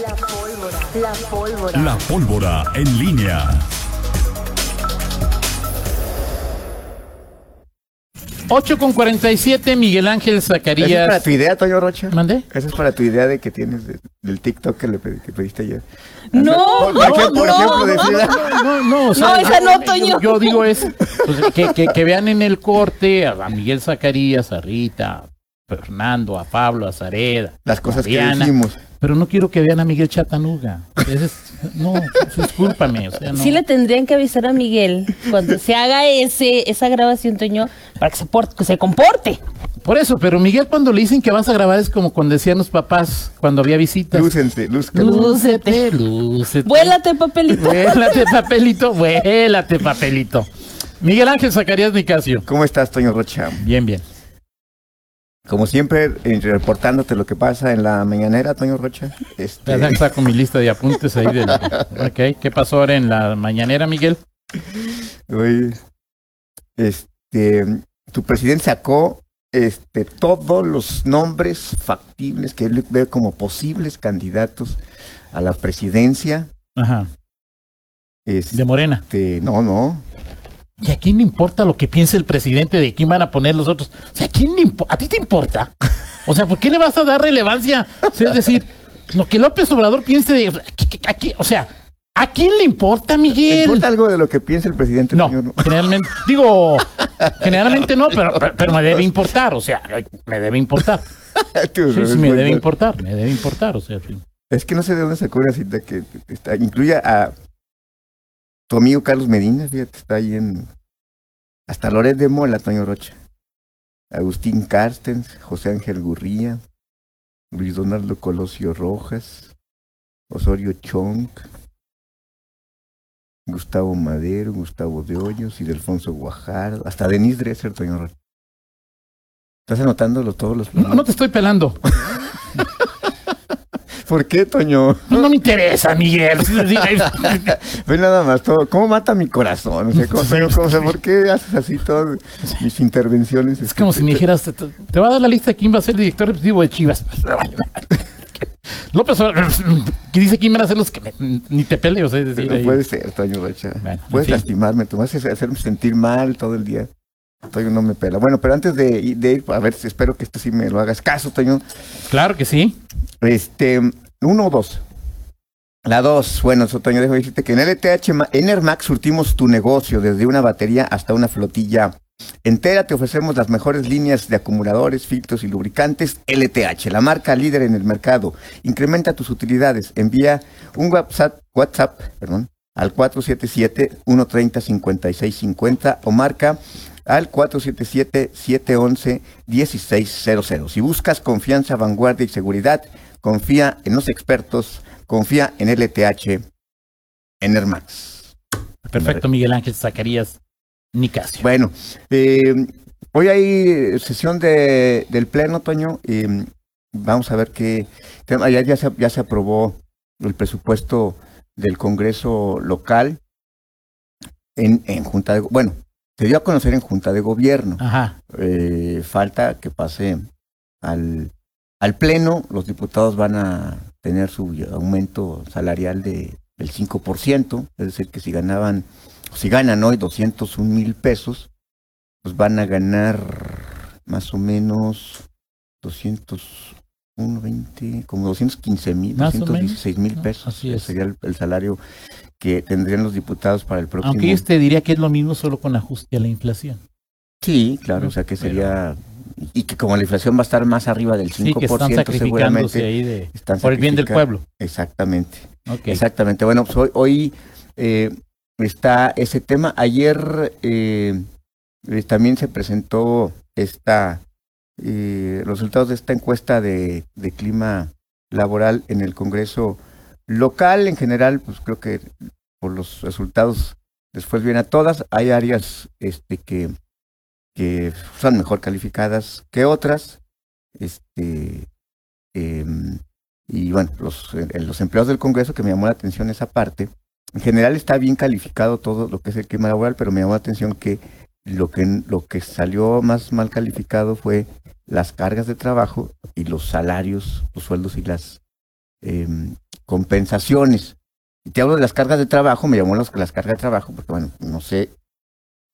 La pólvora. La pólvora. La pólvora en línea. 8 con 47, Miguel Ángel ¿Esa es para Zacarías. tu idea, Toño Rocha? ¿Mandé? Esa es para tu idea de que tienes de- del TikTok que le pedí- que pediste ayer. No, ejemplo, no, ejemplo, no, No, no, o sea, No, esa no, Toño. Yo, digo es pues, que, que- que vean en el corte a, a Miguel Zacarías, a Rita, a Fernando, a Pablo, a Zareda. las cosas que Diana, dijimos. Pero no quiero que vean a Miguel Chatanuga. Ese es- no, discúlpame. O sea, no. Sí le tendrían que avisar a Miguel cuando se haga ese esa grabación, Toño, para que se, por- que se comporte. Por eso, pero Miguel cuando le dicen que vas a grabar es como cuando decían los papás cuando había visitas. Lúcense, lúzcanse. Lúcete, lúcete. Vuélate, papelito. Vuélate, papelito, vuélate, papelito. Miguel Ángel Zacarías Nicasio. ¿Cómo estás, Toño Rocha? Bien, bien. Como siempre, eh, reportándote lo que pasa en la mañanera, Toño Rocha. Este, Ya saco mi lista de apuntes ahí. Del... Ok, ¿qué pasó ahora en la mañanera, Miguel? hoy, este, tu presidente sacó este, todos los nombres factibles que él ve como posibles candidatos a la presidencia. Ajá, Este, de Morena. no, no. ¿Y a quién le importa lo que piense el presidente de quién van a poner los otros? O sea, ¿a quién le ¿A ti te importa? O sea, ¿por qué le vas a dar relevancia? O sea, es decir, lo que López Obrador piense de... ¿a- a- a quién- o sea, ¿a quién le importa, ¿Te Miguel? importa algo de lo que piensa el presidente? No, Toño? generalmente, digo, generalmente no, pero, pero, pero me debe importar, o sea, me debe importar. Tú, Sí, sí, me debe importar, me debe importar, o sea, sí. Es que no sé de dónde sacó una cita que está, incluye a tu amigo Carlos Medina, fíjate, está ahí en. Hasta Loret de Mola, Toño Rocha. Agustín Carstens, José Ángel Gurría, Luis Donaldo Colosio Rojas, Osorio Chong, Gustavo Madero, Gustavo de Hoyos y Delfonso Guajardo, hasta Denis Dresser, Toño Rocha. ¿Estás anotando todos los No, no te estoy pelando. ¿Por qué, Toño? No, me interesa, Miguel. Ve nada más todo. ¿Cómo mata mi corazón? O sea, ¿cómo, pero, cómo- o sea, ¿por qué haces así todas mis intervenciones? Es como si me dijeras, te, te va a dar la lista de quién va a ser el director ejecutivo de Chivas. López, que dice quién van a ser los que me- ni te peleo. O sea, es decir, No puede ser, Toño Rocha. Bueno, Puedes en fin. lastimarme, tú vas a hacerme sentir mal todo el día. Toño no me pela. Bueno, pero antes de, ir- de ir, a ver, espero que esto sí me lo hagas caso, Toño. Claro que sí. Este, uno o dos. La dos, bueno, eso, Toño, dejo decirte que en LTH, Ma- en Airmax surtimos tu negocio, desde una batería hasta una flotilla entera. Te ofrecemos las mejores líneas de acumuladores, filtros y lubricantes. LTH, la marca líder en el mercado. Incrementa tus utilidades. Envía un WhatsApp, WhatsApp perdón, al 477-130-5650 o marca al 477-711-1600. Si buscas confianza, vanguardia y seguridad, confía en los expertos, confía en LTH, en Airmax. Perfecto, Miguel Ángel Zacarías Nicasio. Bueno, eh, hoy hay sesión de, del Pleno, Toño, y mm, vamos a ver qué... tema- Ya, ya, se, ya se aprobó el presupuesto del Congreso local en, en Junta de... Bueno, se dio a conocer en Junta de Gobierno. Ajá. Eh, falta que pase al, al Pleno. Los diputados van a tener su aumento salarial de, del 5%, es decir, que si ganaban, si ganan hoy 201 mil pesos, pues van a ganar más o menos 201, 20, como 215 mil, Más o menos. 216 mil pesos. así es. Sería el, el salario que tendrían los diputados para el próximo Aunque yo te diría que es lo mismo solo con ajuste a la inflación. Sí, claro, o sea que sería y que como la inflación va a estar más arriba del 5%, Sí, que están sacrificándose seguramente ahí de, están por el bien del pueblo. Exactamente, exactamente. Bueno, pues hoy, hoy, eh, está ese tema. Ayer eh, eh, también se presentó esta eh, los resultados de esta encuesta de, de clima laboral en el Congreso local. En general, pues creo que por los resultados después viene a todas. Hay áreas este, que, que son mejor calificadas que otras. Este, em, y bueno, los, eh, empleados del Congreso, que me llamó la atención esa parte, en general está bien calificado todo lo que es el clima laboral, pero me llamó la atención que lo que, lo que salió más mal calificado fue las cargas de trabajo y los salarios, los sueldos y las em, compensaciones. Y te hablo de las cargas de trabajo, me llamó las, las cargas de trabajo, porque bueno, no sé.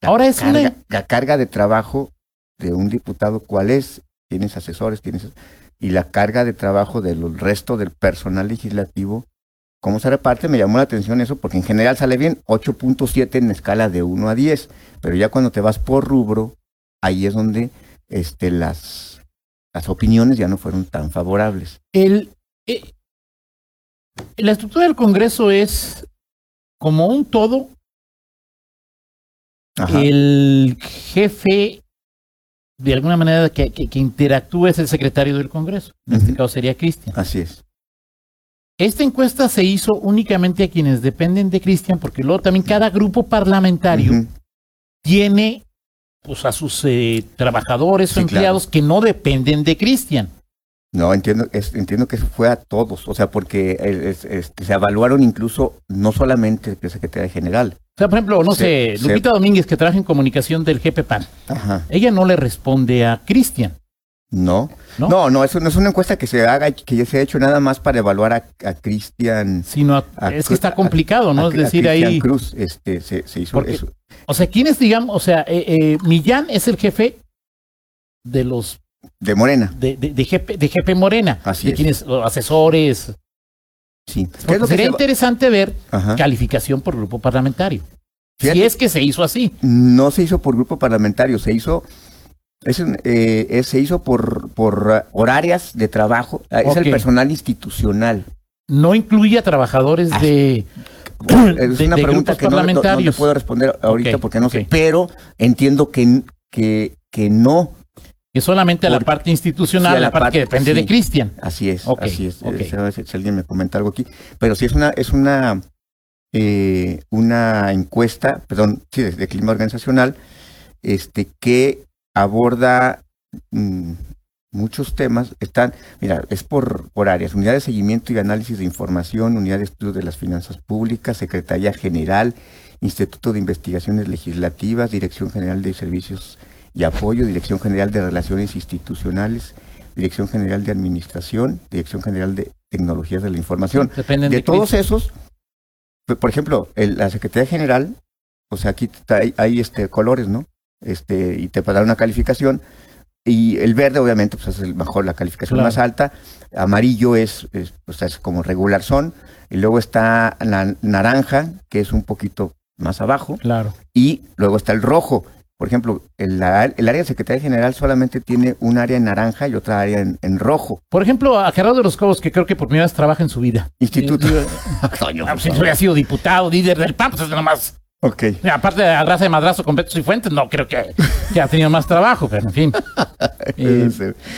la Ahora es carga, una- la carga de trabajo de un diputado, ¿cuál es? Tienes asesores, tienes... Y la carga de trabajo del resto del personal legislativo, ¿cómo se reparte? Me llamó la atención eso, porque en general sale bien 8.7 en escala de 1 a 10, pero ya cuando te vas por rubro, ahí es donde este, las, las opiniones ya no fueron tan favorables. El, eh, la estructura del Congreso es como un todo. Ajá. El jefe, de alguna manera, que, que- que interactúa es el secretario del Congreso. En este caso sería Cristian. Así es. Esta encuesta se hizo únicamente a quienes dependen de Cristian, porque luego también cada grupo parlamentario tiene pues, a sus eh, trabajadores Sí, o empleados que no dependen de Cristian. No, entiendo, es- entiendo que eso fue a todos, o sea, porque es- este, se evaluaron incluso no solamente el secretario general. O sea, por ejemplo, no Se- sé, se- Lupita Domínguez, que trabaja en comunicación del GPPAN, Ajá. ella no le responde a Cristian. No. ¿No? No, no, eso no es una encuesta que se haga, que ya se ha hecho nada más para evaluar a, a Cristian. Sino a- A es que está complicado, ¿no? es decir, ahí. Cruz, este, se, se hizo Porque- eso. O sea, ¿quiénes, digamos? O sea, eh, eh, Millán es el jefe de los. De Morena, de, de, de GP, de GP Morena. Así de es. quienes, asesores. sí. ¿Qué es Porque lo que sería se interesante ver Ajá. calificación por grupo parlamentario. Fíjate. Si es que se hizo así. No se hizo por grupo parlamentario, se hizo, es eh, es- se hizo por, por uh, horarias de trabajo, Ah, es el personal institucional. No incluye a trabajadores Ah, de. Es de- una de pregunta que no, no- no te parlamentarios. puedo responder ahorita porque no sé, pero entiendo que, que, que no, que solamente a la parte institucional, sí, a la, la parte que depende de. Cristian. así es, Ok, así es. Eh, Si, si alguien me comenta algo aquí, pero sí es una, es una, eh, una encuesta, perdón, sí, de, de clima organizacional, este, que aborda mm, muchos temas. Están, mira, es por, por áreas, unidad de seguimiento y análisis de información, unidad de estudio de las finanzas públicas, Secretaría General, Instituto de Investigaciones Legislativas, Dirección General de Servicios y Apoyo, Dirección General de Relaciones Institucionales, Dirección General de Administración, Dirección General de Tecnologías de la Información. Dependen De de, todos esos, p- por ejemplo, el- la Secretaría General, o sea, aquí está- hay, hay, este, colores, ¿no? Este, y te para dar una calificación. Y el verde, obviamente, pues es el mejor, la calificación Claro. más alta. Amarillo es, es, pues, es como regular son. Y luego está la naranja, que es un poquito más abajo. Claro. Y luego está el rojo. Por ejemplo, el, área de Secretaría General solamente tiene un área en naranja y otra área en, en rojo. Por ejemplo, a Gerardo de los Cobos, que creo que por primera vez trabaja en su vida. Instituto. Toño, ah, pues, si favor. hubiera sido diputado, líder del PAN, pues es nomás. Ok. Aparte de la raza de madrazo con Betos y Fuentes, no creo que, que ha tenido más trabajo, pero en fin. Eh,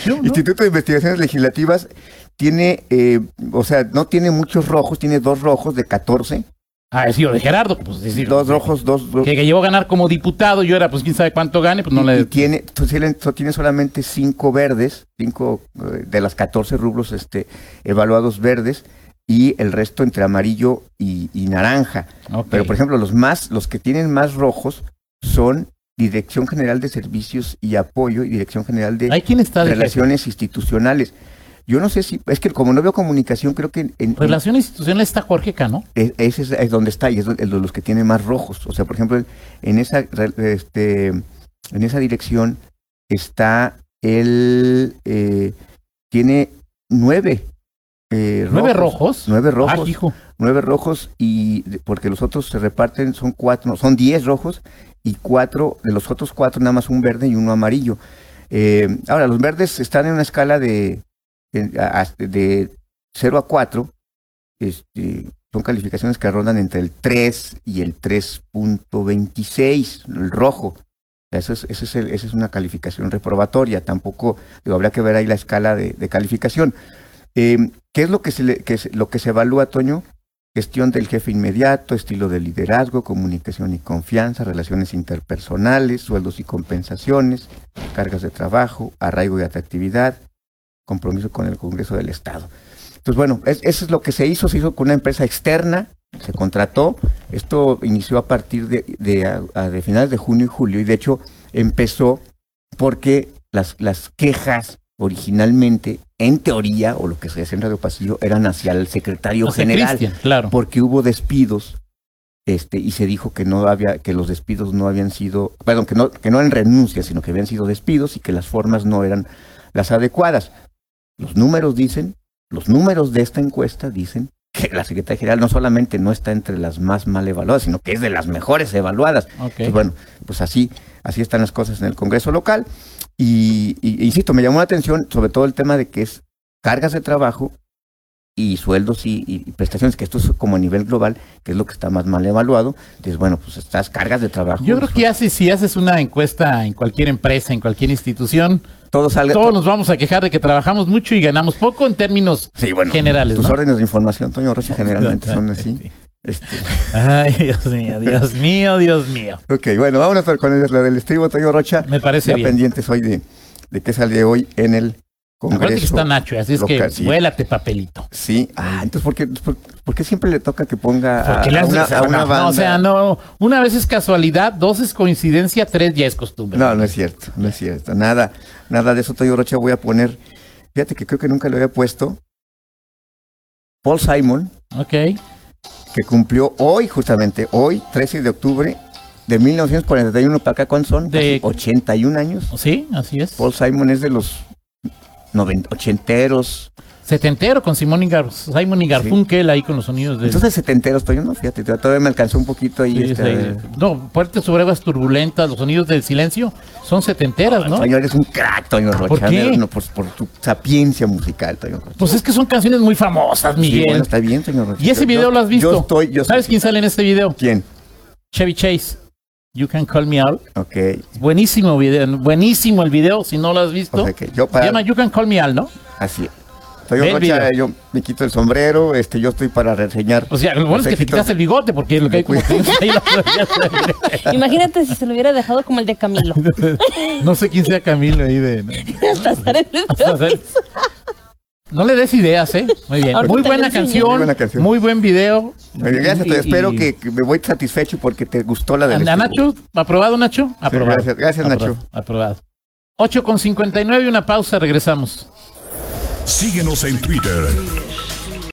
yo, ¿no? Instituto de Investigaciones Legislativas tiene, eh, o sea, no tiene muchos rojos, tiene dos rojos de 14. Ah, he sido de Gerardo, pues decir. Dos rojos, dos, dos- Que, que llegó a ganar como diputado, yo era, pues quién sabe cuánto gane, pues no y, le. y tiene, tiene, so- tiene solamente cinco verdes, cinco eh, de las 14 rubros este, evaluados verdes, y el resto entre amarillo y, y naranja. Pero, por ejemplo, los más, los que tienen más rojos son Dirección General de Servicios y Apoyo y Dirección General de ¿Hay quién está de jefe? Relaciones Institucionales. Yo no sé si, es que como no veo comunicación, creo que en, en- Relaciones institucionales está Jorge Cano. e- ese es, es donde está y es de los que tiene más rojos. O sea, por ejemplo, en esa, este, en esa dirección está el, eh, tiene nueve. eh, ¿Nueve rojos? Nueve Ah, rojos. hijo. nueve rojos y porque los otros se reparten, son cuatro, no, son diez rojos y cuatro, de los otros cuatro nada más un verde y uno amarillo. Eh, ahora, los verdes están en una escala de, de, a- de 0 a 4, este, son calificaciones que rondan entre el 3 y el 3.26, el rojo. Eso es, ese es esa es una calificación reprobatoria, tampoco, digo, habría que ver ahí la escala de, calificación. Eh, ¿Qué es lo que se, que se- lo que se evalúa, Toño? Gestión del jefe inmediato, estilo de liderazgo, comunicación y confianza, relaciones interpersonales, sueldos y compensaciones, cargas de trabajo, arraigo y atractividad, compromiso con el Congreso del Estado. Entonces, bueno, es- eso es lo que se hizo, se hizo con una empresa externa, se contrató, esto inició a partir de, de, a- de finales de junio y julio, y de hecho empezó porque las, las quejas originalmente, en teoría, o lo que se decía en Radio Pasillo, eran hacia el secretario Hacia general, claro. porque hubo despidos, este, y se dijo que no había, que los despidos no habían sido, perdón, que no, que no eran renuncias, sino que habían sido despidos y que las formas no eran las adecuadas. Los números dicen, los números de esta encuesta dicen que la Secretaría General no solamente no está entre las más mal evaluadas, sino que es de las mejores evaluadas. Ok. Pues bueno, pues así, así están las cosas en el Congreso local. Y, y- insisto, me llamó la atención sobre todo el tema de que es cargas de trabajo y sueldos y, y prestaciones, que esto es como a nivel global, que es lo que está más mal evaluado. Entonces, bueno, pues estas cargas de trabajo. Yo creo que hace, si haces una encuesta en cualquier empresa, en cualquier institución, todo salga. todos nos vamos a quejar de que trabajamos mucho y ganamos poco en términos Sí, bueno, generales. tus ¿no? órdenes de información, Toño Rocha, generalmente son así. Este, Ay, Dios mío, Dios mío, Dios mío. ok, bueno, vámonos con el- la del estribo, Toño Rocha. Me parece ya bien. pendientes hoy de, de qué sale hoy en el Congreso. Acuérdate que está Nacho, así es que sí. vuélate papelito. Sí, ah, entonces, ¿por qué, por, por qué siempre le toca que ponga a, Porque le a una, o sea, a una no, banda? no, o sea, no, una vez es casualidad, dos es coincidencia, tres ya es costumbre. No, no es cierto, no es cierto. Nada, nada de eso, Toyo Rocha. Voy a poner, fíjate que creo que nunca lo había puesto. Paul Simon, Ok. que cumplió hoy, justamente hoy, 13 de octubre de 1941 para acá, ¿cuántos son? De- Casi 81 años. Sí, así es. Paul Simon es de los 90, ochenteros. Setentero con Simón y Gar- Simon y Garfunkel ahí con los sonidos de. Entonces setenteros, Toyo, no, fíjate, todavía me alcanzó un poquito ahí. Sí, este. No, fuertes sobrevas turbulentas, los sonidos del silencio son setenteras, ¿no? Toño, eres un crack, Toño Rocha. ¿Por qué? No, por, por tu sapiencia musical, Toño Rocha. Pues es que son canciones muy famosas, Sí, Miguel. bueno, está bien, Toño Rocha. ¿Y ese Yo- video lo has visto? Yo estoy, yo ¿Sabes quién sale en este video? ¿Quién? Chevy Chase. You can call me out. Ok. Buenísimo video, buenísimo el video, si no lo has visto. O sea que yo Se llama You can call me out, ¿no? Así. Ve el Rocha, yo me quito el sombrero, este, yo estoy para reseñar. O sea, lo bueno es que te quitas el bigote porque lo que hay como que ahí lo- Imagínate si se lo hubiera dejado como el de Camilo. No sé quién sea Camilo ahí de. Hasta No le des ideas, ¿eh? Muy bien. Muy buena canción, Muy buena canción. muy buen video. Muy bien, Gracias, Y- te espero y- que, que me voy satisfecho porque te gustó la del ¿A estribo. Nacho? ¿Aprobado, Nacho? Aprobado. gracias, gracias, Aprobado, Nacho. Aprobado. 8 con 59 y una pausa, regresamos. Síguenos en Twitter,